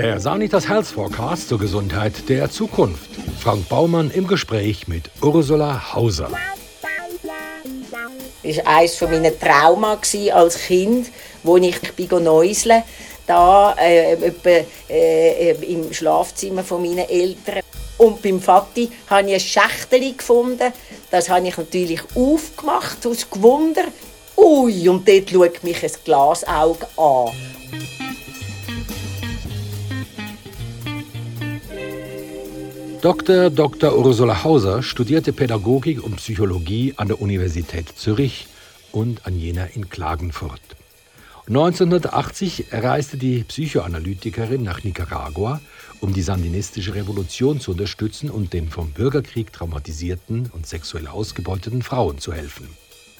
Der Sanitas Health Forecast zur Gesundheit der Zukunft. Frank Baumann im Gespräch mit Ursula Hauser. Das war eines meiner Trauma als Kind, wo ich Neuseln da äh, etwa, äh, im Schlafzimmer von meinen Eltern. Und beim Vati habe ich ein Schächtel gefunden. Das habe ich natürlich aufgemacht, aus Gewunder. Ui, und dort schaut mich ein Glasauge an. Dr. Dr. Ursula Hauser studierte Pädagogik und Psychologie an der Universität Zürich und an jener in Klagenfurt. 1980 reiste die Psychoanalytikerin nach Nicaragua, um die sandinistische Revolution zu unterstützen und den vom Bürgerkrieg traumatisierten und sexuell ausgebeuteten Frauen zu helfen.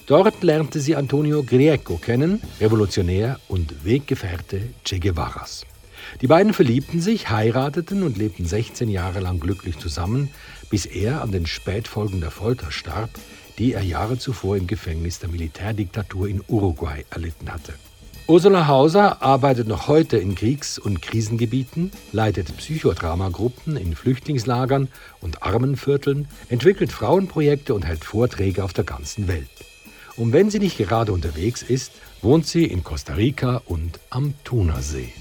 Dort lernte sie Antonio Grieco kennen, Revolutionär und Weggefährte Che Guevaras. Die beiden verliebten sich, heirateten und lebten 16 Jahre lang glücklich zusammen, bis er an den Spätfolgen der Folter starb, die er Jahre zuvor im Gefängnis der Militärdiktatur in Uruguay erlitten hatte. Ursula Hauser arbeitet noch heute in Kriegs- und Krisengebieten, leitet Psychodramagruppen in Flüchtlingslagern und Armenvierteln, entwickelt Frauenprojekte und hält Vorträge auf der ganzen Welt. Und wenn sie nicht gerade unterwegs ist, wohnt sie in Costa Rica und am Thunersee.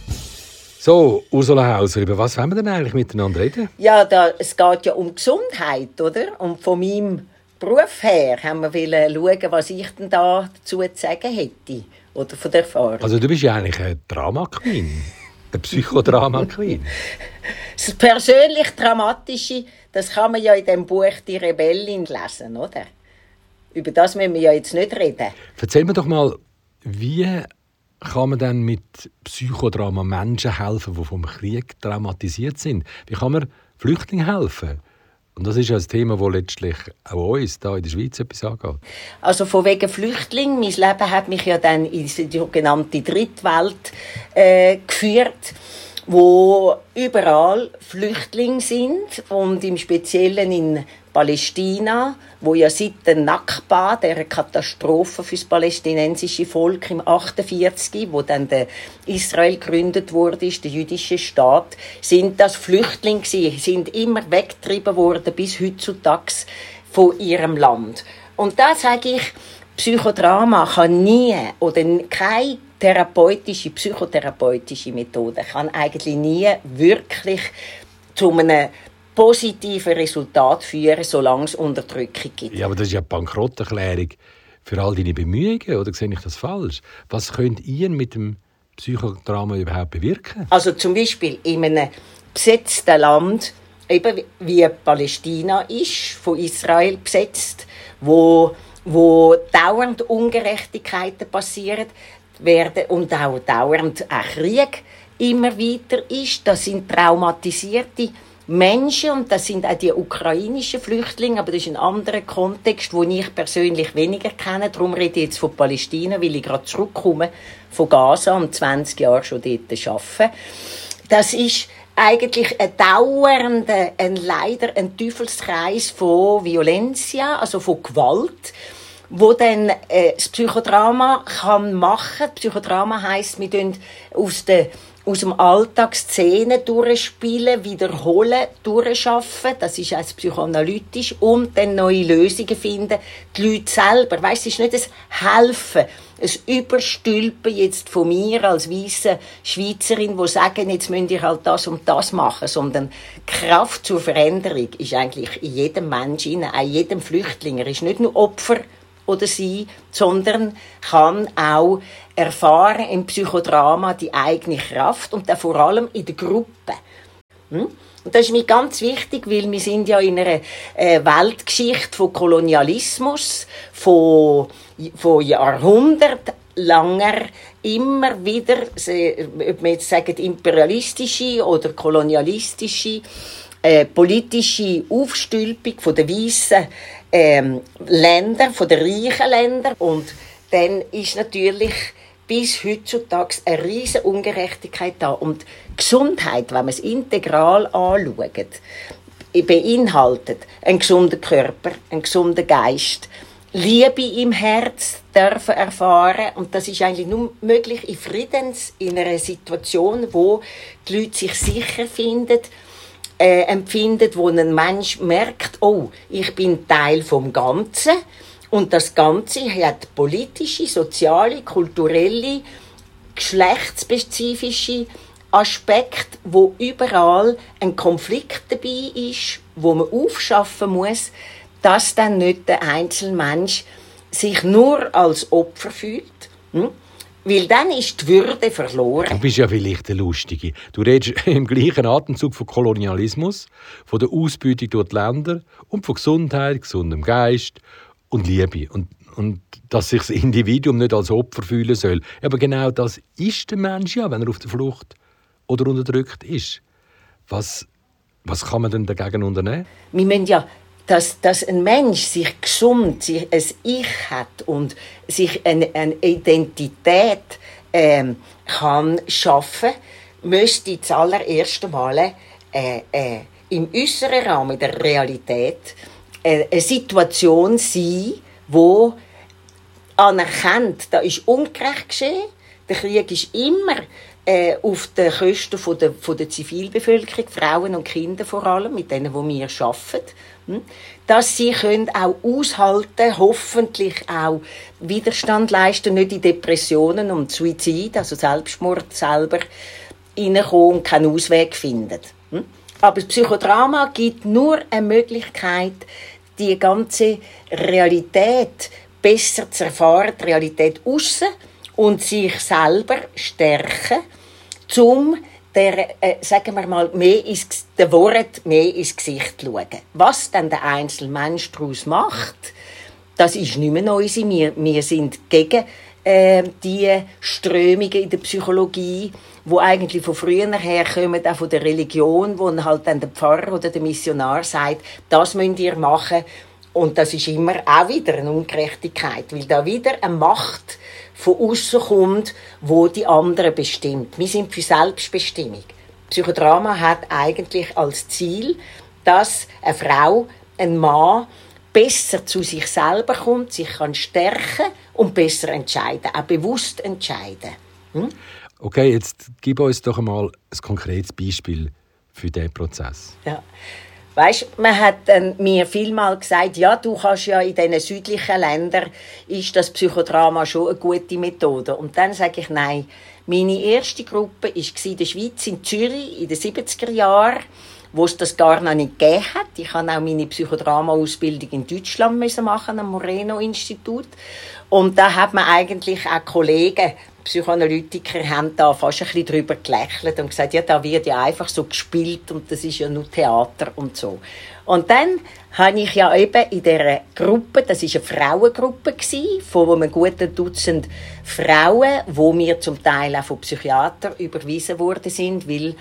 So, Ursula Hauser, über was wollen wir denn eigentlich miteinander reden? Ja, da, es geht ja um Gesundheit, oder? Und von meinem Beruf her haben wir schauen, was ich denn da dazu zu sagen hätte. Oder von der Erfahrung. Also du bist ja eigentlich eine Drama-Queen. Eine Psychodrama-Queen. das persönlich Dramatische, das kann man ja in dem Buch «Die Rebellin» lesen, oder? Über das müssen wir ja jetzt nicht reden. Erzähl mir doch mal, wie kann man dann mit Psychodrama Menschen helfen, die vom Krieg traumatisiert sind? Wie kann man Flüchtlingen helfen? Und das ist ja ein Thema, das letztlich auch uns hier in der Schweiz etwas angeht. Also von wegen Flüchtling. Mein Leben hat mich ja dann in die sogenannte Drittwelt äh, geführt wo überall Flüchtlinge sind und im Speziellen in Palästina, wo ja seit der Nakba, der Katastrophe fürs palästinensische Volk im 48, wo dann der Israel gegründet wurde, ist der jüdische Staat, sind das Flüchtlinge sind immer weggetrieben worden bis heutzutage von ihrem Land. Und da sage ich, Psychodrama kann nie oder kein therapeutische, psychotherapeutische Methode kann eigentlich nie wirklich zu einem positiven Resultat führen, solange es Unterdrückung gibt. Ja, aber das ist ja Bankrotterklärung für all deine Bemühungen, oder sehe ich das falsch? Was könnt ihr mit dem Psychodrama überhaupt bewirken? Also zum Beispiel in einem besetzten Land, eben wie Palästina ist, von Israel besetzt, wo, wo dauernd Ungerechtigkeiten passieren, werden und auch dauernd ein Krieg immer weiter ist. Das sind traumatisierte Menschen und das sind auch die ukrainischen Flüchtlinge, aber das ist ein anderer Kontext, wo ich persönlich weniger kenne. Darum rede ich jetzt von Palästina, weil ich gerade zurückkomme von Gaza und 20 Jahre schon dort arbeite. Das ist eigentlich ein dauernder, ein leider ein Teufelskreis von Violencia, also von Gewalt wo dann äh, das Psychodrama kann machen. Psychodrama heißt, wir tun aus der aus dem Alltag Szenen durchspielen, wiederholen, durchschaffen. Das ist als psychoanalytisch und dann neue Lösungen finden. Die Leute selber, weißt, es ist nicht das Helfen, ein Überstülpen jetzt von mir als weiße Schweizerin, wo sagen, jetzt müsst ihr halt das und das machen, sondern Kraft zur Veränderung ist eigentlich in jedem Menschen, in jedem Flüchtling. Er ist nicht nur Opfer oder sie, sondern kann auch erfahren im Psychodrama die eigene Kraft und dann vor allem in der Gruppe. Hm? Und das ist mir ganz wichtig, weil wir sind ja in einer äh, Weltgeschichte von Kolonialismus, von, von Jahrhunderten langer immer wieder, ob wir jetzt sagen imperialistische oder kolonialistische, äh, politische Aufstülpung von der weißen ähm, Länder, von den reichen Ländern. Und dann ist natürlich bis heutzutage eine riesige Ungerechtigkeit da. Und Gesundheit, wenn man es integral anschaut, beinhaltet einen gesunden Körper, einen gesunden Geist, Liebe im Herz dürfen erfahren und das ist eigentlich nur möglich in Friedens in einer Situation, wo die Leute sich sicher finden, äh, empfinden, wo ein Mensch merkt, oh, ich bin Teil vom Ganzen und das Ganze hat politische, soziale, kulturelle, geschlechtsspezifische Aspekte, wo überall ein Konflikt dabei ist, wo man aufschaffen muss, dass dann nicht der Einzelmensch sich nur als Opfer fühlt. Hm? Weil dann ist die Würde verloren. Du bist ja vielleicht der Lustige. Du redest im gleichen Atemzug von Kolonialismus, von der Ausbeutung durch die Länder und von Gesundheit, gesundem Geist und Liebe. Und, und dass sich das Individuum nicht als Opfer fühlen soll. Aber genau das ist der Mensch ja, wenn er auf der Flucht oder unterdrückt ist. Was, was kann man denn dagegen unternehmen? Wir müssen ja dass, dass ein Mensch sich gesund, sich ein Ich hat und sich eine, eine Identität ähm, kann schaffen, müsste zuallererst Mal äh, äh, im äußeren Rahmen der Realität äh, eine Situation sein, wo anerkennt, da ist ungerecht geschehen, der Krieg ist immer äh, auf den Kosten von der, von der Zivilbevölkerung, Frauen und Kinder vor allem, mit denen, wo wir arbeiten, dass sie können auch aushalten, hoffentlich auch Widerstand leisten, nicht in Depressionen und Suizid, also Selbstmord selber, reinkommen und keinen Ausweg finden. Hm. Aber das Psychodrama gibt nur eine Möglichkeit, die ganze Realität besser zu erfahren, die Realität aussen und sich selber stärken zum der, äh, sagen wir mal, mehr ins, der Wort mehr ins Gesicht schauen. Was dann der einzelne Mensch daraus macht, das ist nicht mehr neu. Wir, wir sind gegen äh, die Strömungen in der Psychologie, wo eigentlich von früher her kommen, auch von der Religion, wo halt dann der Pfarrer oder der Missionar sagt, das müsst ihr machen. Und das ist immer auch wieder eine Ungerechtigkeit, weil da wieder eine Macht von außen kommt, wo die anderen bestimmt. Wir sind für Selbstbestimmung. Psychodrama hat eigentlich als Ziel, dass eine Frau, ein Mann besser zu sich selber kommt, sich kann stärken und besser entscheiden, auch bewusst entscheiden. Hm? Okay, jetzt gib uns doch einmal ein konkretes Beispiel für diesen Prozess. Ja. Weißt, man hat mir vielmal gesagt, ja, du kannst ja in diesen südlichen Ländern ist das Psychodrama schon eine gute Methode. Und dann sage ich nein. Meine erste Gruppe war in der Schweiz, in Zürich, in den 70er Jahren, wo es das gar noch nicht gegeben hat. Ich habe auch meine Psychodrama-Ausbildung in Deutschland machen am Moreno-Institut. Und da hat man eigentlich auch Kollegen Psychoanalytiker haben da fast ein bisschen drüber gelächelt und gesagt, ja, da wird ja einfach so gespielt und das ist ja nur Theater und so. Und dann habe ich ja eben in dieser Gruppe, das ist eine Frauengruppe von einem guten Dutzend Frauen, wo mir zum Teil auch von Psychiatern überwiesen worden sind, weil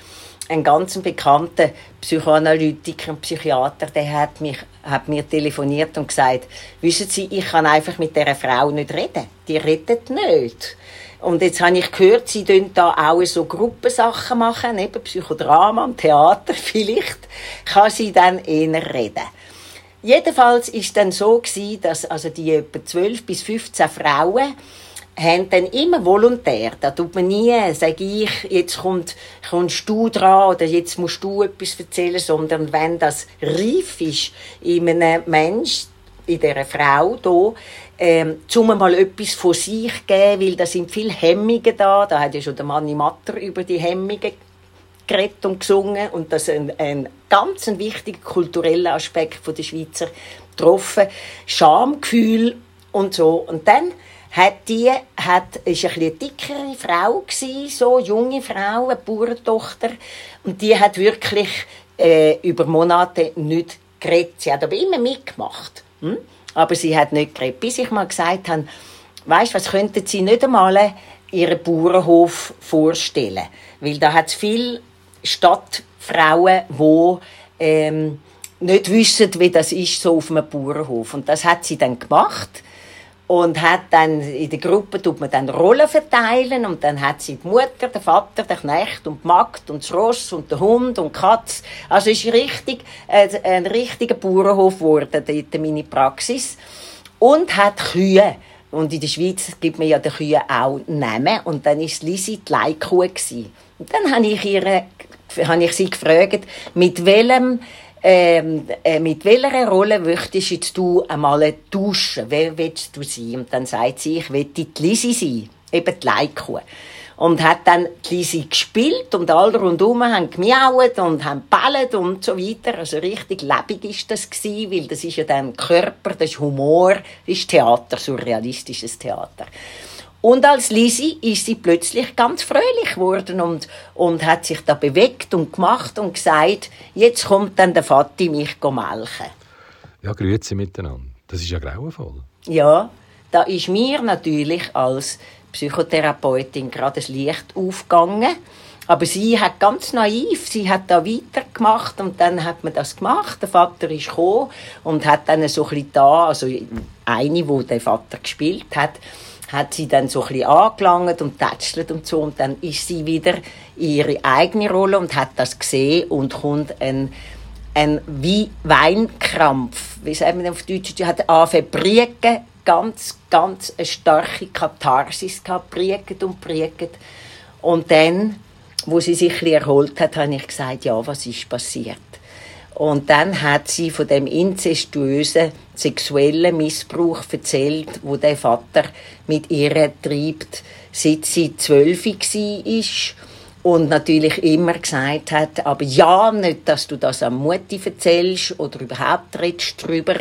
ein ganz bekannter Psychoanalytiker und Psychiater, der hat, mich, hat mir telefoniert und gesagt, wissen Sie, ich kann einfach mit dieser Frau nicht reden. Die redet nicht. Und jetzt habe ich gehört, sie tun da auch so Gruppensachen machen, eben Psychodrama und Theater. Vielleicht kann sie dann eher reden. Jedenfalls ist dann so gewesen, dass also die etwa 12 bis 15 Frauen haben dann immer volontär, da tut man nie, sage ich, jetzt kommt, kommst du dran oder jetzt musst du etwas erzählen, sondern wenn das reif ist in einem Mensch, in dieser Frau hier, ähm, zum mal etwas von sich geben, weil da sind viele Hemmungen da. Da hat ja schon der Manni Matter über die Hemmungen geredet und gesungen und das ist ein, ein ganz ein wichtiger kultureller Aspekt der Schweizer getroffen. Schamgefühl und so. Und dann hat die, hat, ist ein eine dickere Frau gewesen, so junge Frau, eine Bauerntochter, und die hat wirklich äh, über Monate nicht geredet. Sie hat aber immer mitgemacht. Hm? Aber sie hat nicht geredet. Bis ich mal gesagt habe, weißt, was könnten Sie nicht einmal Ihren Bauernhof vorstellen? Weil da hat es viele Stadtfrauen, die ähm, nicht wissen, wie das ist, so auf einem Bauernhof. Und das hat sie dann gemacht und hat dann in der Gruppe tut man dann Rollen verteilen und dann hat sie die Mutter, der Vater, der Knecht und die Magd und das Ross und der Hund und die Katz. Also ist richtig äh, ein richtiger Bauernhof geworden, dort meine Praxis. und hat Kühe. Und in der Schweiz gibt man ja den Kühen auch Namen. Und dann war Lisi die Leihkuh. Und dann habe ich, ihre, habe ich sie gefragt, mit welchem ähm, äh, mit welcher Rolle möchtest du einmal tauschen? Wer willst du sein? Und dann sagt sie, ich will die Lisi sein. Eben die Leihkuh und hat dann die Lisi gespielt und alle rundherum haben gemiaut und haben ballet und so weiter. Also richtig lebendig ist das gewesen, weil das ist ja dann Körper, das ist Humor, das ist Theater, surrealistisches Theater. Und als Lisi ist sie plötzlich ganz fröhlich geworden und, und hat sich da bewegt und gemacht und gesagt, jetzt kommt dann der Vati mich melken. Ja, grüezi miteinander. Das ist ja grauenvoll. Ja, da ist mir natürlich als Psychotherapeutin gerade das Licht aufgegangen. Aber sie hat ganz naiv, sie hat da weitergemacht und dann hat man das gemacht. Der Vater ist gekommen und hat dann so ein bisschen da, also eine, wo der Vater gespielt hat, hat sie dann so ein bisschen angelangt und tätschelt und so. Und dann ist sie wieder in ihre eigene Rolle und hat das gesehen und kommt ein ein wie Weinkrampf, wie sagt man auf Deutsch, die hat angefangen ganz, ganz eine starke Katharsis gehabt, priegt und priegt. Und dann, wo sie sich ein erholt hat, habe ich gesagt, ja, was ist passiert? Und dann hat sie von dem inzestuösen sexuellen Missbrauch erzählt, wo der Vater mit ihr treibt, seit sie zwölf war und natürlich immer gesagt hat, aber ja, nicht, dass du das am Mutti erzählst oder überhaupt redest drüber.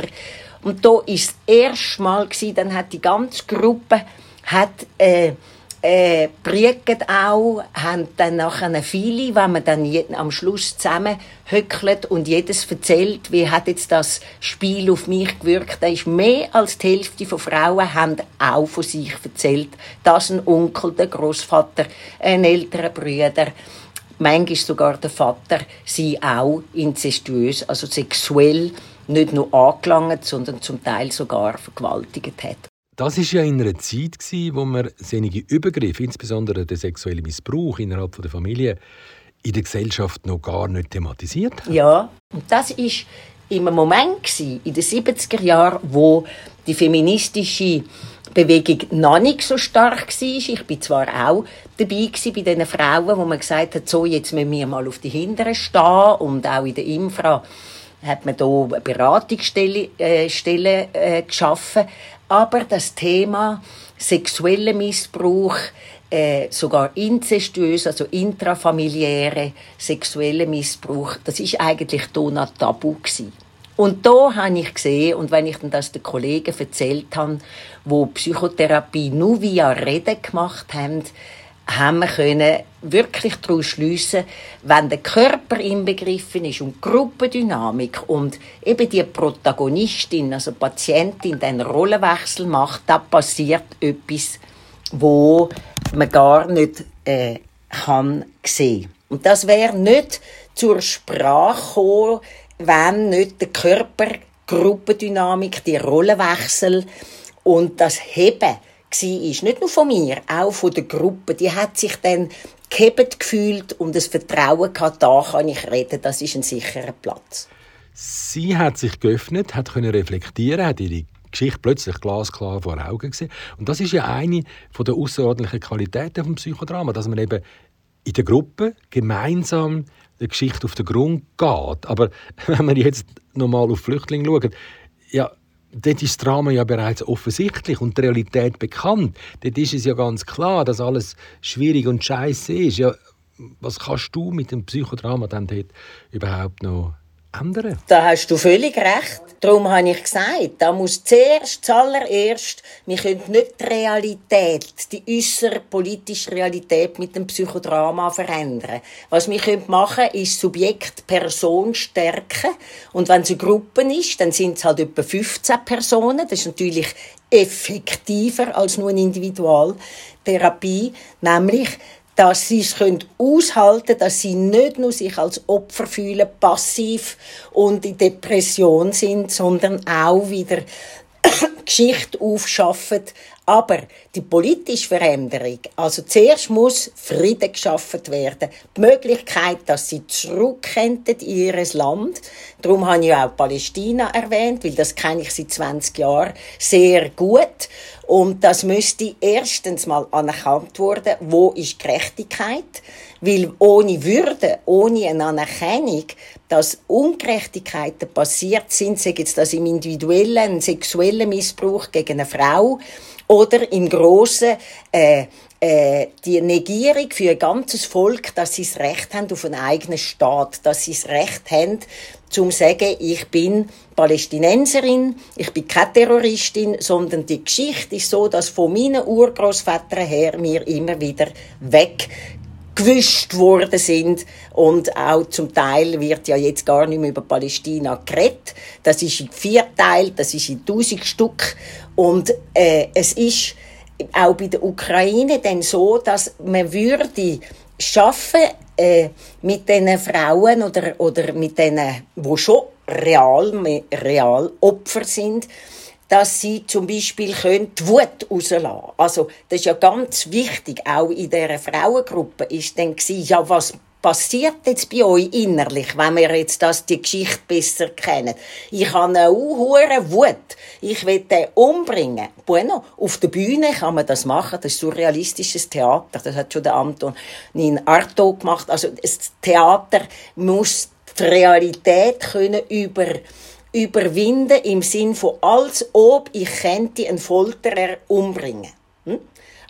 Und da ist das erste Mal dann hat die ganze Gruppe hat, äh, äh, Brieket auch, haben dann nachher viele, wenn man dann am Schluss zusammen höckelt und jedes erzählt, wie hat jetzt das Spiel auf mich gewirkt. Da ist mehr als die Hälfte von Frauen haben auch von sich erzählt, dass ein Onkel, der Großvater, ein älterer Bruder, manchmal sogar der Vater, sie auch inzestuös, also sexuell nicht nur angelangt, sondern zum Teil sogar vergewaltigt hat. Das ist ja in einer Zeit, wo man einige Übergriffe, insbesondere der sexuelle Missbrauch innerhalb der Familie, in der Gesellschaft noch gar nicht thematisiert hat. Ja, und das ist im Moment in den 70er Jahren, wo die feministische Bewegung noch nicht so stark war. Ich bin zwar auch dabei bei den Frauen, wo man gesagt hat, so, jetzt müssen wir mal auf die Hinteren stehen und auch in der Infra hat man hier Beratungsstellen äh, äh, geschaffen. Aber das Thema sexueller Missbrauch, äh, sogar inzestuös, also intrafamiliäre sexuelle Missbrauch, das ist eigentlich noch tabu gewesen. Und da habe ich gesehen, und wenn ich dann das den Kollegen erzählt habe, wo Psychotherapie nur via Reden gemacht haben, haben wir können wirklich daraus schliessen, wenn der Körper inbegriffen ist und Gruppendynamik und eben die Protagonistin, also Patientin, den Rollenwechsel macht, da passiert etwas, wo man gar nicht äh, kann sehen. Und das wäre nicht zur Sprache gekommen, wenn nicht der Körper, Gruppendynamik, die Rollenwechsel und das Heben war. Nicht nur von mir, auch von der Gruppe. Die hat sich dann gehebt gefühlt und das Vertrauen gehabt, da kann ich reden, das ist ein sicherer Platz. Sie hat sich geöffnet, hat können reflektieren, hat ihre Geschichte plötzlich glasklar vor Augen gesehen. Und das ist ja eine der außerordentlichen Qualitäten des Psychodrama, dass man eben in der Gruppe gemeinsam der Geschichte auf den Grund geht. Aber wenn man jetzt nochmal auf Flüchtlinge schaut, ja, dort ist das Drama ja bereits offensichtlich und die Realität bekannt. Dort ist es ja ganz klar, dass alles schwierig und scheiße ist. Ja, was kannst du mit dem Psychodrama dann dort überhaupt noch ändern. Da hast du völlig recht. Darum habe ich gesagt, da muss zuerst, zuallererst, wir können nicht die Realität, die äußere politische Realität mit dem Psychodrama verändern. Was wir machen können, ist Subjekt Person stärken. Und wenn es eine Gruppe ist, dann sind es halt etwa 15 Personen. Das ist natürlich effektiver als nur eine Individualtherapie. Nämlich, dass sie es aushalten können, dass sie nicht nur sich als Opfer fühlen, passiv und in Depression sind, sondern auch wieder Geschichte aufschaffen, Aber die politische Veränderung, also zuerst muss Frieden geschaffen werden, die Möglichkeit, dass sie zurückkehren in ihr Land. Darum habe ich auch Palästina erwähnt, weil das kenne ich seit 20 Jahren sehr gut. Und das müsste erstens mal anerkannt werden, wo ist Gerechtigkeit? Weil ohne Würde, ohne eine Anerkennung, dass Ungerechtigkeiten passiert sind, sei jetzt das im individuellen, sexuellen Missbrauch gegen eine Frau oder im grossen äh, äh, die Negierung für ein ganzes Volk, dass sie das Recht haben auf einen eigenen Staat, dass sie das Recht haben, zum sagen, ich bin Palästinenserin, ich bin keine Terroristin, sondern die Geschichte ist so, dass von meinen Urgroßvätern her mir immer wieder weg gewischt worden sind und auch zum Teil wird ja jetzt gar nicht mehr über Palästina geredet. Das ist in vier Teilen, das ist in tausend Stück und äh, es ist auch bei der Ukraine dann so, dass man würde schaffen äh, mit den Frauen oder oder mit denen, wo schon real real Opfer sind, dass sie zum Beispiel können die Wut rauslassen. Also, das ist ja ganz wichtig, auch in dieser Frauengruppe ist dann gewesen, ja, was passiert jetzt bei euch innerlich, wenn wir jetzt das, die Geschichte besser kennen? Ich habe eine hohe Wut. Ich will den umbringen. Bueno, auf der Bühne kann man das machen. Das ist surrealistisches Theater. Das hat schon der Antonin Artaud gemacht. Also, das Theater muss die Realität können über überwinden im Sinn von, als ob ich könnte einen Folterer umbringen.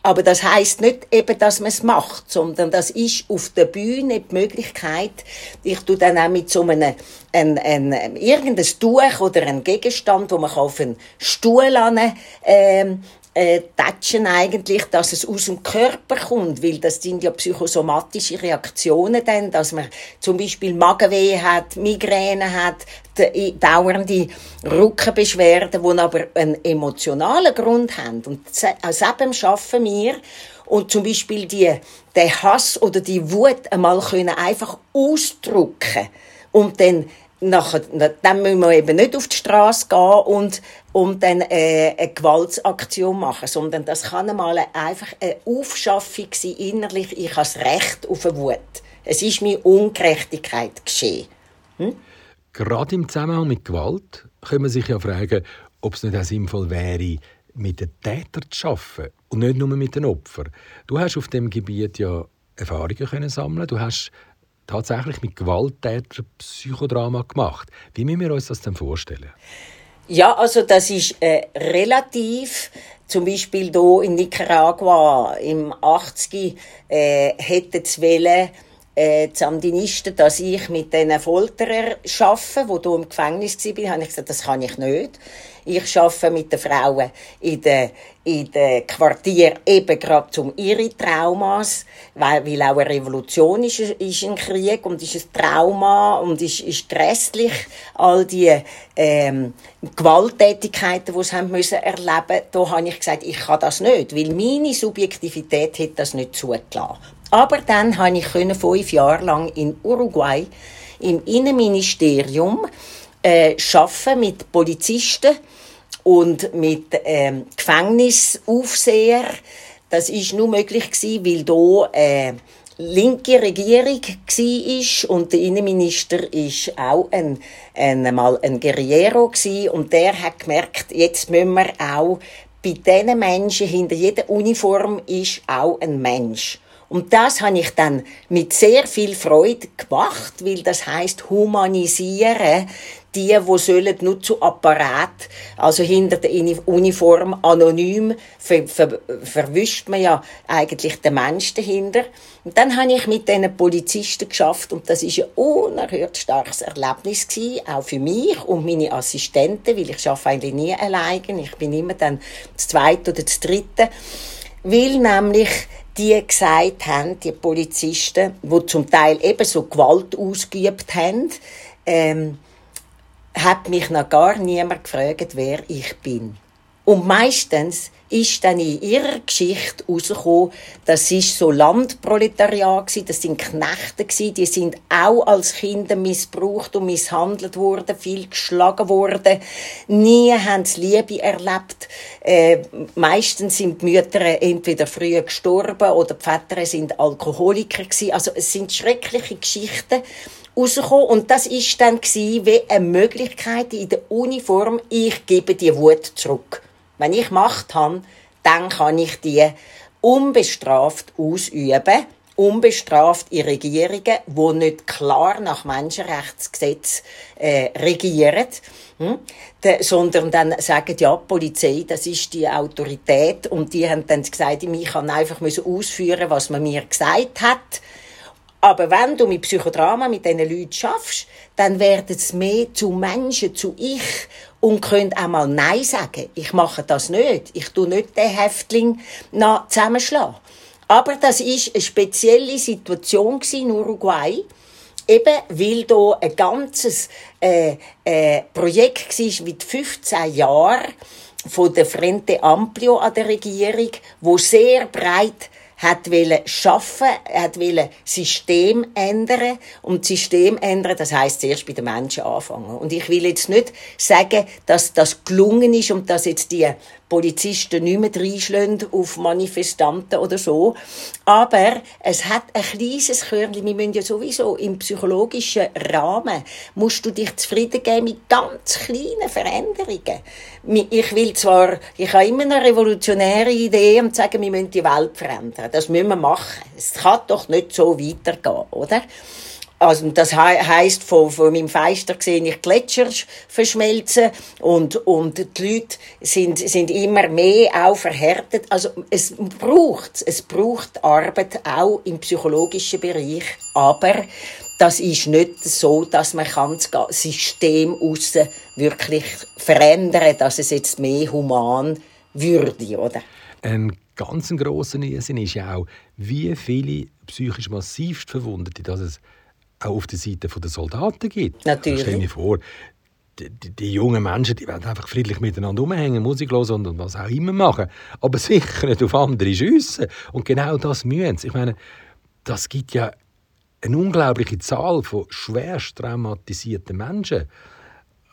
Aber das heißt nicht eben, dass man es macht, sondern das ist auf der Bühne die Möglichkeit, ich tu dann auch mit so einem, ein, ein, irgendein Tuch oder ein Gegenstand, wo man auf einen Stuhl an, ähm, äh, Tatschen eigentlich, dass es aus dem Körper kommt, weil das sind ja psychosomatische Reaktionen dann, dass man zum Beispiel Magenweh hat, Migräne hat, dauernde Rückenbeschwerden, die aber einen emotionalen Grund haben. Und aus dem schaffen wir und zum Beispiel die, der Hass oder die Wut einmal können einfach ausdrücken und dann nachher, dann müssen wir eben nicht auf die Straße gehen und, und dann äh, eine Gewaltsaktion machen, sondern das kann einmal einfach eine Aufschaffung sein innerlich. Ich habe das Recht auf eine Wut. Es ist mir Ungerechtigkeit geschehen. Hm? Gerade im Zusammenhang mit Gewalt kann man sich ja fragen, ob es nicht auch sinnvoll wäre, mit den Tätern zu arbeiten und nicht nur mit den Opfern. Du hast auf dem Gebiet ja Erfahrungen können sammeln. Du hast tatsächlich mit Gewalttätern Psychodrama gemacht. Wie müssen wir uns das denn vorstellen? Ja, also das ist äh, relativ. Zum Beispiel hier in Nicaragua im 80 äh, hätte wollen, äh, Sandinisten, dass ich mit diesen Folterern arbeite, die hier im Gefängnis waren, habe ich gesagt, das kann ich nicht. Ich arbeite mit den Frauen in den, in den Quartier eben gerade um ihre Traumas, weil, weil auch eine Revolution ist, ist ein Krieg und ist ein Trauma und ist, ist stresslich. All die ähm, Gewalttätigkeiten, die sie haben müssen erleben, da habe ich gesagt, ich kann das nicht, weil meine Subjektivität hätte das nicht zugelassen. Aber dann habe ich fünf Jahre lang in Uruguay im Innenministerium äh, arbeiten mit Polizisten und mit ähm, Gefängnisaufseher. Das ist nur möglich weil da äh, linke Regierung war und der Innenminister ist auch ein, ein, mal ein Guerriero und der hat gemerkt, jetzt müssen wir auch bei diesen Menschen hinter jeder Uniform ist auch ein Mensch. Und das habe ich dann mit sehr viel Freude gemacht, weil das heißt humanisieren. Die, wo sollen nur zu Apparat, also hinter der Uniform anonym, ver, ver, verwischt man ja eigentlich den Mensch dahinter. Und dann habe ich mit diesen Polizisten geschafft und das ist ein unerhört starkes Erlebnis gewesen, auch für mich und meine Assistenten, weil ich arbeite eigentlich nie alleine. Ich bin immer dann das Zweite oder das Dritte. Weil nämlich die gesagt haben, die Polizisten, die zum Teil eben so Gewalt ausgeübt haben, ähm, hat mich noch gar niemand gefragt, wer ich bin. Und meistens ist dann in ihrer Geschichte herausgekommen, das ist so Landproletariat gewesen, das sind Knechte gewesen, die sind auch als Kinder missbraucht und misshandelt worden, viel geschlagen worden, nie haben sie Liebe erlebt, äh, meistens sind die Mütter entweder früh gestorben oder die Väter sind Alkoholiker gewesen, also es sind schreckliche Geschichten rausgekommen. Und das ist dann wie eine Möglichkeit in der Uniform, ich gebe die Wut zurück. Wenn ich Macht habe, dann kann ich die unbestraft ausüben, unbestraft in Regierungen, die nicht klar nach Menschenrechtsgesetz äh, regieren, hm? De, sondern dann sagen, ja, die Polizei, das ist die Autorität und die haben dann gesagt, ich kann einfach ausführen, was man mir gesagt hat aber wenn du mit Psychodrama mit diesen Leuten schaffst, dann werden sie mehr zu Menschen, zu ich und können auch mal Nein sagen. Ich mache das nicht. Ich tu nicht den Häftling nach zusammenschlagen. Aber das ist eine spezielle Situation in Uruguay. Eben, weil da ein ganzes äh, äh, Projekt war mit 15 Jahren von der Frente Amplio an der Regierung, wo sehr breit hat wollen schaffen, hat wollen System ändern und System ändern, das heißt zuerst bei den Menschen anfangen. Und ich will jetzt nicht sagen, dass das gelungen ist und dass jetzt die Polizisten nicht mehr reinschlagen auf Manifestanten oder so. Aber es hat ein kleines Körnchen. Wir müssen ja sowieso im psychologischen Rahmen, musst du dich zufrieden geben mit ganz kleinen Veränderungen. Ich will zwar, ich habe immer eine revolutionäre Idee und sagen, wir müssen die Welt verändern. Das müssen wir machen. Es kann doch nicht so weitergehen, oder? Also, das he heisst, von, von meinem Feister sehe ich Gletscher verschmelzen und, und die Leute sind, sind immer mehr auch verhärtet. Also, es braucht, es braucht Arbeit auch im psychologischen Bereich, aber das ist nicht so, dass man das System aussen wirklich verändern, dass es jetzt mehr human würde, oder? Ein ganz grosser Irrsinn ist ja auch, wie viele psychisch massivst Verwundete, dass es auch auf der Seite der Soldaten gibt. Natürlich. Stell dir vor, die, die, die, jungen Menschen die werden einfach friedlich miteinander umhängen, Musik hören und was auch immer machen. Aber sicher nicht auf andere schiessen. Und genau das müssen sie. Ich meine, das gibt ja eine unglaubliche Zahl von schwerst traumatisierten Menschen.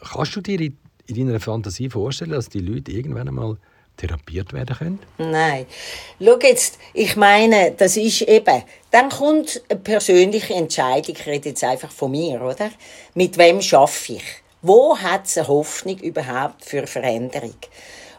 Kannst du dir in, in deiner Fantasie vorstellen, dass die Leute irgendwann einmal therapiert werden können? Nein. Schau jetzt, ich meine, das ist eben, dann kommt eine persönliche Entscheidung, ich rede jetzt einfach von mir, oder? Mit wem schaffe ich? Wo hat es eine Hoffnung überhaupt für Veränderung?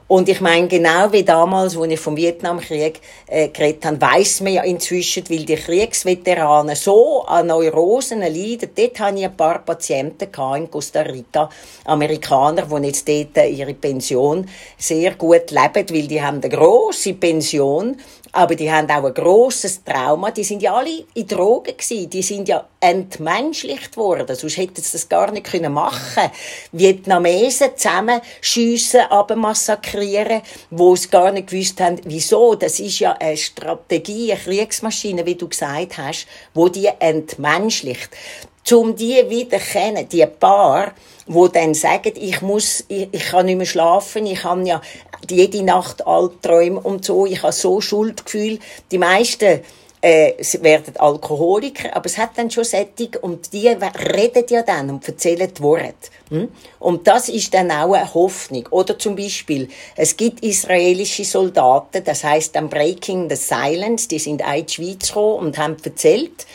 Und ich meine, genau wie damals, als ich vom Vietnamkrieg äh, geredet habe, weiss man ja inzwischen, weil die Kriegsveteranen so an Neurosen leiden. Dort hatte ich ein paar Patienten in Costa Rica, Amerikaner, die jetzt dort äh, ihre Pension sehr gut leben, weil die haben eine grosse Pension aber die haben auch ein grosses Trauma. Die sind ja alle in Drogen gewesen. Die sind ja entmenschlicht worden. Sonst hätten sie das gar nicht können machen Vietnamesen zusammen schiessen, aber massakrieren, wo sie gar nicht gewusst haben, wieso. Das ist ja eine Strategie, eine Kriegsmaschine, wie du gesagt hast, wo die entmenschlicht um die wieder kennen, die Paar, wo dann sagen, ich muss, ich, ich kann nicht mehr schlafen, ich habe ja jede Nacht Albträume und so, ich habe so Schuldgefühl. Die meisten äh, werden Alkoholiker, aber es hat dann schon Sättig und die reden ja dann und erzählen die Worte. Hm? Und das ist dann auch eine Hoffnung. Oder zum Beispiel, es gibt israelische Soldaten, das heißt dann Breaking the Silence, die sind in die Schweiz gekommen und haben erzählt,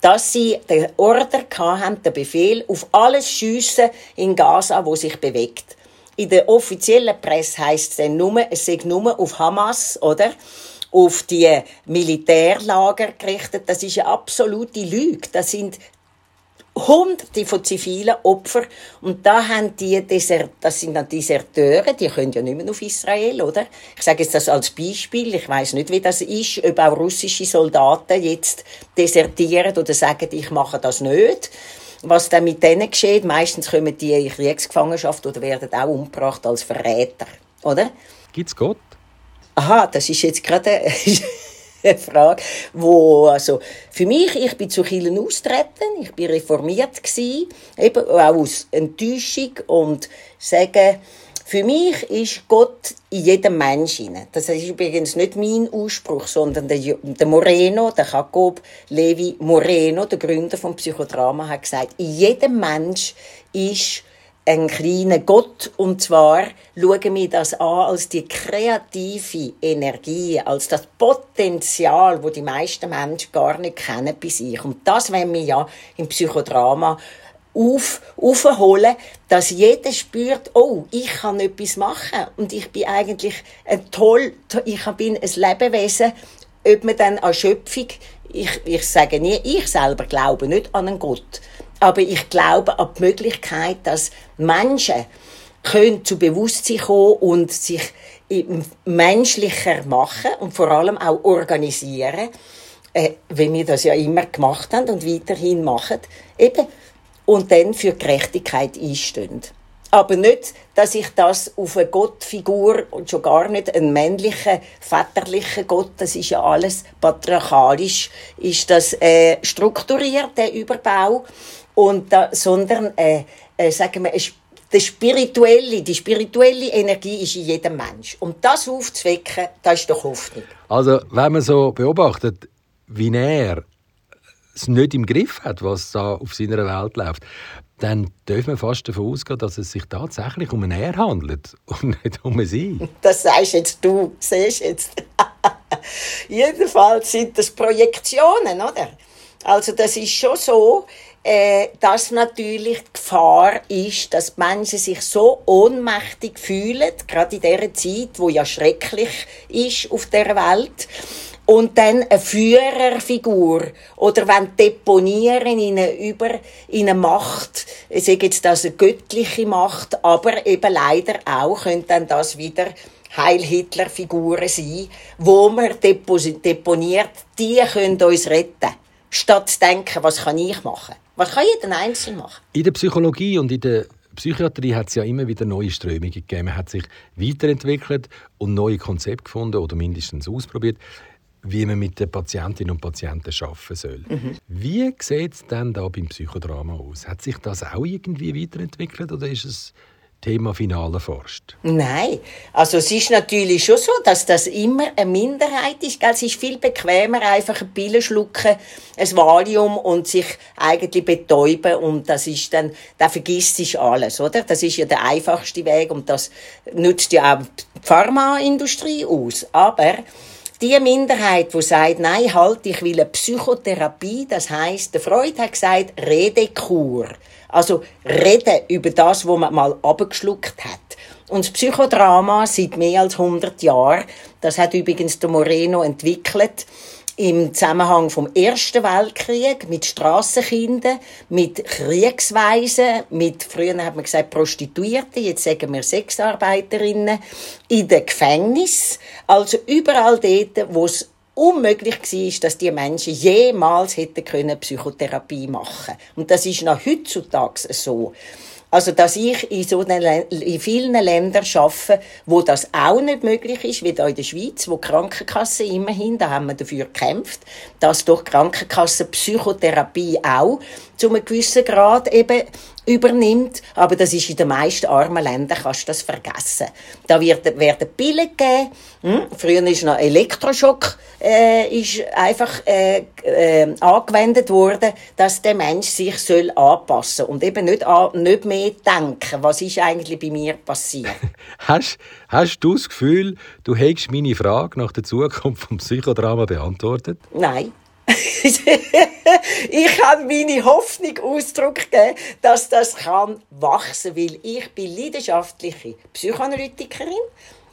dass sie den Order haben, den Befehl auf alles schiessen in Gaza, wo sich bewegt. In der offiziellen Presse heißt es dann nur, es sei nur auf Hamas, oder? Auf die Militärlager gerichtet. Das ist eine absolute Lüge. Das sind Hunderte von zivilen Opfern. Und da haben die Desert, das sind dann Deserteure, die können ja nicht mehr auf Israel, oder? Ich sage jetzt das als Beispiel. Ich weiß nicht, wie das ist, ob auch russische Soldaten jetzt desertieren oder sagen, ich mache das nicht. Was dann mit denen geschieht, meistens kommen die in Kriegsgefangenschaft oder werden auch umgebracht als Verräter, oder? Gibt's Gott? Aha, das ist jetzt gerade eine Frage, wo, also, für mich, ich bin zu Kirchen austreten, ich bin reformiert gewesen, eben auch aus Enttäuschung und sagen, Für mich ist Gott in jedem Menschen. Das ist übrigens nicht mein Ausspruch, sondern der, Moreno, der Jacob Levi Moreno, der Gründer vom Psychodrama, hat gesagt, in jedem Mensch ist ein kleiner Gott. Und zwar schauen wir das an als die kreative Energie, als das Potenzial, wo die meisten Menschen gar nicht kennen bei sich. Und das wenn wir ja im Psychodrama auf, aufholen, dass jeder spürt, oh, ich kann etwas machen. Und ich bin eigentlich ein toll, ich bin ein Lebewesen, ob man dann an Schöpfung, ich, ich sage nie, ich selber glaube nicht an einen Gott, aber ich glaube an die Möglichkeit, dass Menschen können zu Bewusstsein kommen und sich menschlicher machen und vor allem auch organisieren, äh, wie wir das ja immer gemacht haben und weiterhin machen, eben, und dann für Gerechtigkeit einstehen. Aber nicht, dass ich das auf eine Gottfigur und schon gar nicht einen männlichen, väterlichen Gott, das ist ja alles patriarchalisch, ist das äh, strukturiert, der Überbau und da, sondern äh, äh, sagen wir, die spirituelle, die spirituelle Energie ist in jedem Mensch. Und das aufzuwecken, das ist doch Hoffnung. Also, wenn man so beobachtet, wie er es nicht im Griff hat, was da auf seiner Welt läuft, dann dürfen wir fast davon ausgehen, dass es sich tatsächlich um ein Er handelt und nicht um ein Sie. Das sagst jetzt du, siehst jetzt. Jedenfalls sind das Projektionen, oder? Also das ist schon so, äh, dass natürlich die Gefahr ist, dass Menschen sich so ohnmächtig fühlen, gerade in dieser Zeit, wo ja schrecklich ist auf der Welt, und dann eine Führerfigur oder wenn deponieren in eine über in eine Macht ich sage jetzt das eine göttliche Macht aber eben leider auch könnte dann das wieder Heil Hitler Figuren sein wo man deponiert die können uns retten statt zu denken was kann ich machen was kann jeder Einzelne machen? In der Psychologie und in der Psychiatrie hat es ja immer wieder neue Strömungen gegeben. Man hat sich weiterentwickelt und neue Konzepte gefunden oder mindestens ausprobiert, wie man mit den Patientinnen und Patienten arbeiten soll. Mhm. Wie sieht es denn da beim Psychodrama aus? Hat sich das auch irgendwie weiterentwickelt oder ist es Thema Finale forscht? Nein, also es ist natürlich schon so, dass das immer eine Minderheit ist. Es ist viel bequemer, einfach ein Pille schlucken, ein Valium und sich eigentlich betäuben und das ist dann, da vergisst sich alles, oder? Das ist ja der einfachste Weg und das nutzt ja auch die Pharmaindustrie aus. Aber die Minderheit, die sagt, nein, halt, ich will eine Psychotherapie, das heißt, der Freud hat gesagt, Redekur. Also reden über das, was man mal abgeschluckt hat. Und das Psychodrama seit mehr als 100 Jahren, das hat übrigens der Moreno entwickelt, im Zusammenhang vom Ersten Weltkrieg mit Strassenkindern, mit Kriegsweisen, mit früher hat man gesagt Prostituierten, jetzt sagen wir Sexarbeiterinnen in den Gefängnis, also überall dort, wo es unmöglich war, dass die Menschen jemals hätten können Psychotherapie machen. Und das ist noch heutzutage so. Also, dass ich in so in vielen Ländern arbeite, wo das auch nicht möglich ist, wie da in der Schweiz, wo die Krankenkasse immerhin, da haben wir dafür gekämpft, dass durch Krankenkasse Psychotherapie auch zu einem gewissen Grad eben übernimmt. Aber das ist in den meisten armen Ländern, kannst du das vergessen. Da wird, werden Pillen gegeben. Hm? Früher ist noch Elektroschock äh, ist einfach äh, äh, angewendet worden, dass der Mensch sich soll anpassen und eben nicht, an, nicht mehr denken, was ist eigentlich bei mir passiert. hast, hast du das Gefühl, du hättest meine Frage nach der Zukunft vom Psychodrama beantwortet? Nein. ich habe meine Hoffnung Ausdruck gegeben, dass das kann wachsen, weil ich bin leidenschaftliche Psychoanalytikerin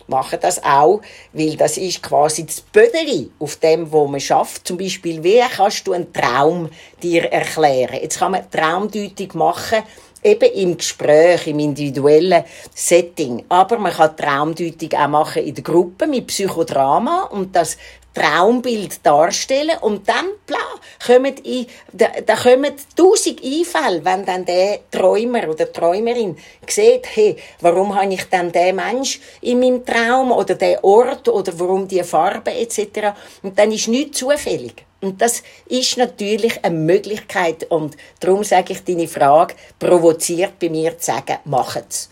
mache das auch, weil das ist quasi das Bödeli auf dem, wo man schafft. Zum Beispiel, wie kannst du einen Traum dir erklären? Jetzt kann man Traumdeutung machen, eben im Gespräch, im individuellen Setting. Aber man kann Traumdeutung auch machen in der Gruppe mit Psychodrama und das Traumbild darstellen und dann, bla, kommen in, da, da kommen tausend Einfälle, wenn dann der Träumer oder Träumerin sieht, hey, warum habe ich dann den Mensch in meinem Traum oder den Ort oder warum die Farbe etc. Und dann ist nichts zufällig. Und das ist natürlich eine Möglichkeit und darum sage ich deine Frage provoziert bei mir zu sagen, machen's.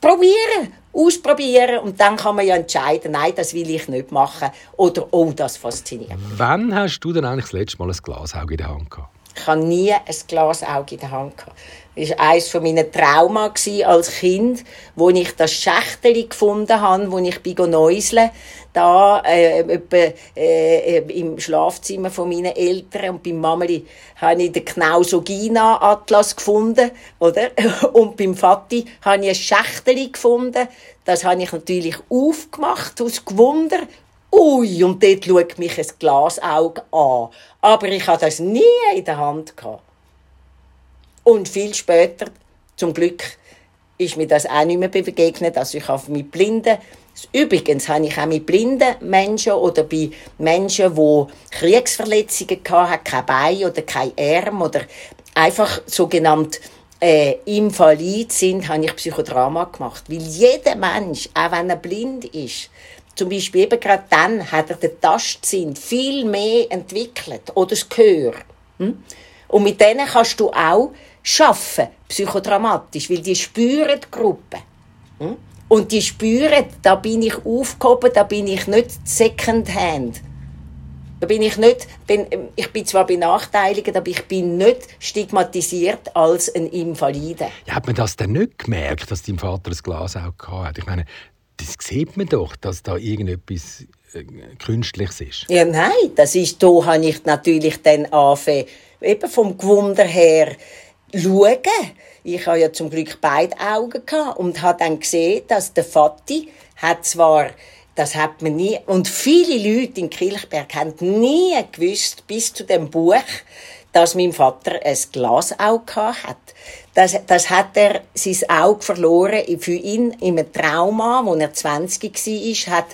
Probieren, ausprobieren und dann kann man ja entscheiden, nein, das will ich nicht machen oder oh, das fasziniert mich. Wann hast du denn eigentlich das letzte Mal ein Glasauge in der Hand gehabt? Ich habe nie ein Glasauge in der Hand gehabt. Das war eines meiner Trauma als Kind, wo ich das Schächteli gefunden habe, wo ich bin Neuseln, da äh, etwa, äh, im Schlafzimmer von meinen Eltern und beim Mameli habe ich den Knausogina Atlas gefunden, oder? Und beim Vati habe ich ein Schächteli gefunden. Das habe ich natürlich aufgemacht aus Gewunder Ui, und dort schaut mich ein Glasauge an. Aber ich hatte das nie in der Hand. Gehabt. Und viel später, zum Glück, ist mir das auch nicht mehr begegnet. Also ich habe mit Blinden, übrigens habe ich auch mit blinden Menschen oder bei Menschen, die Kriegsverletzungen hatten, kein Bein oder kein Arm oder einfach sogenannt äh, invalid sind, habe ich Psychodrama gemacht. Weil jeder Mensch, auch wenn er blind ist, zum Beispiel eben gerade dann hat er den Tastsinn viel mehr entwickelt oder das Gehör. Hm? Und mit denen kannst du auch schaffen, psychodramatisch, weil die spüren die Gruppe. Hm? Und die spüren, da bin ich aufgehoben, da bin ich nicht Secondhand. Da bin ich nicht, bin, ich bin zwar benachteiligt, aber ich bin nicht stigmatisiert als ein Invalide. Ja, hat man das denn nicht gemerkt, dass dein Vater ein Glas auch hatte? Ich meine, das sieht man doch, dass da irgendetwas äh, Künstliches ist. Ja, nein, das ist, da habe ich natürlich dann angefangen, eben vom Gewunder her, schauen. Ich habe ja zum Glück beide Augen gehabt und habe dann gesehen, dass der Vati hat zwar das hat man nie, und viele Leute in Kilchberg haben nie gewusst, bis zu dem Buch, dass mein Vater ein Glasauge hat. Das, das hat er sein Auge verloren. Für ihn im Trauma, wo er 20 war, hat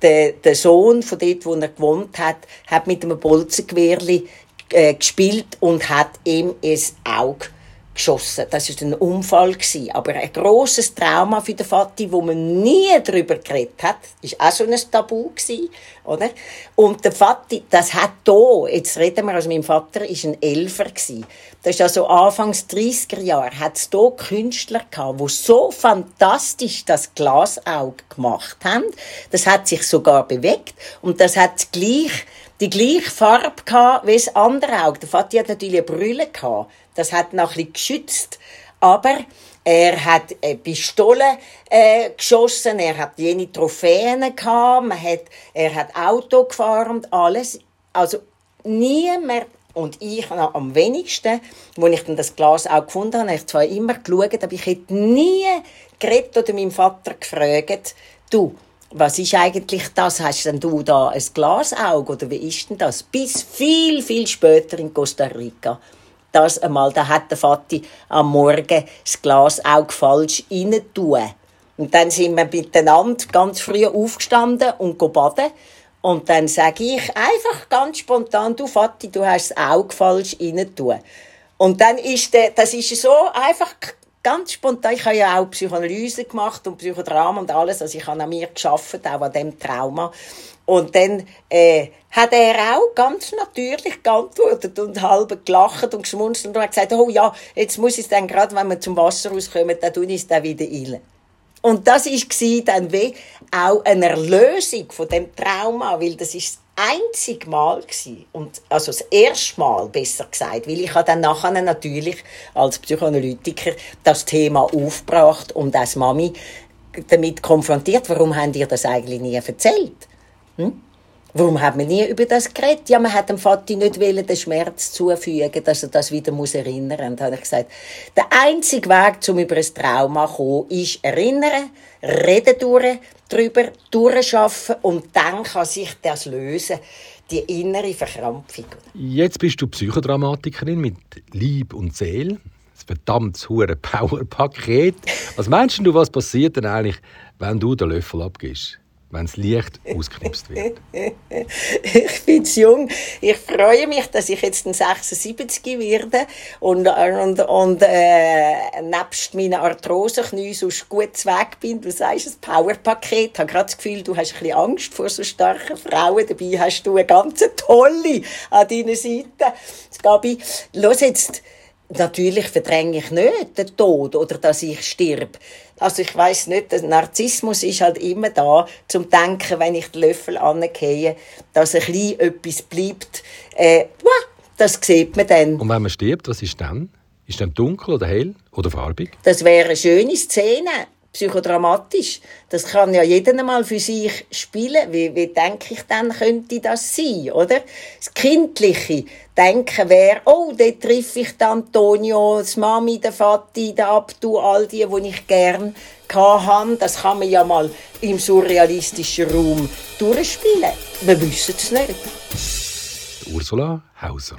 der, der Sohn von dort, wo er gewohnt hat, hat mit einem Bolzengewehrli äh, gespielt und hat ihm ein Auge geschossen. Das ist ein Unfall gewesen. aber ein großes Trauma für den Vati, wo man nie darüber geredet hat. Ist auch so ein Tabu gewesen, oder? Und der Vati, das hat da, jetzt reden wir, also mein Vater ist ein Elfer gewesen. Das ist also Anfangs 30er Jahre, hat es da Künstler gehabt, die so fantastisch das Glasauge gemacht haben. Das hat sich sogar bewegt und das hat gleich die gleiche Farbe gehabt wie das andere Auge. Der Vati hat natürlich eine Brille gehabt. Das hat noch ein bisschen geschützt. Aber er hat Pistolen äh, geschossen, er hat jene Trophäen gehabt, man hat, er hat Auto gefahren alles. Also niemand und ich noch am wenigsten, wo ich dann das Glas auch gefunden habe, habe ich zwar immer geschaut, aber ich hätte nie geredet oder meinem Vater gefragt, du, was ist eigentlich das? Hast denn du da ein Glasauge oder wie ist denn das? Bis viel, viel später in Costa Rica. Das einmal, da hat der Vati am Morgen das Glasauge falsch rein. Und dann sind wir miteinander ganz früh aufgestanden und baden. Und dann sage ich einfach ganz spontan, du Vati, du hast das Auge falsch rein. Und dann ist der, das ist so einfach ganz spontan, ich habe ja auch Psychoanalyse gemacht und Psychodrama und alles, also ich habe an mir geschafft, auch an dem Trauma. Und dann äh, hat er auch ganz natürlich geantwortet und halb gelacht und geschmunzelt und hat gesagt, oh ja, jetzt muss ich dann gerade, wenn wir zum Wasser rauskommen, dann tue ich es dann wieder rein. Und das war dann wie auch eine Erlösung von dem Trauma, weil das ist einzige Mal und also das erste Mal besser gesagt, weil ich habe dann nachher natürlich als Psychoanalytiker das Thema aufgebracht und als Mami damit konfrontiert. Warum haben ihr das eigentlich nie erzählt? Hm? Warum hat man nie über das geredet? Ja, man hat dem Vati nicht wollen, den Schmerz zufügen, dass er das wieder muss erinnern. Und habe ich gesagt, der einzige Weg, um über ein Trauma zu kommen, ist erinnern, reden durch, darüber, durchschaffen und dann kann sich das lösen, die innere Verkrampfung. Jetzt bist du Psychodramatikerin mit Lieb und Seele. Ein verdammtes hure Powerpaket. Was meinst du, was passiert denn eigentlich, wenn du den Löffel abgibst? Wenn das Licht ausgeknipst wird? ich bin jung. Ich freue mich, dass ich jetzt ein 76 werde und, und, und äh, nebst meinen Arthrosenknie so gut weg bin. Du sagst, ein Powerpaket. Ich habe gerade das Gefühl, du hast ein bisschen Angst vor so starken Frauen. Dabei hast du eine ganz tolle an deiner Seite. Gabi, los jetzt natürlich verdränge ich nicht den Tod oder dass ich stirb. Also ich weiß nicht, der Narzissmus ist halt immer da, zum Denken, wenn ich den Löffel angehe, dass ein bisschen etwas bleibt. Äh, das sieht man dann. Und wenn man stirbt, was ist dann? Ist dann dunkel oder hell oder farbig? Das wäre eine schöne Szene psychodramatisch. Das kann ja jeder mal für sich spielen. Wie, wie denke ich dann, könnte das sein, oder? Das kindliche Denken wäre, oh, dort treffe ich den Antonio, das Mami, den Vati, den Abdu, all die, die ich gern hatte. Das kann man ja mal im surrealistischen Raum durchspielen. Wir wissen es nicht. Ursula Hauser.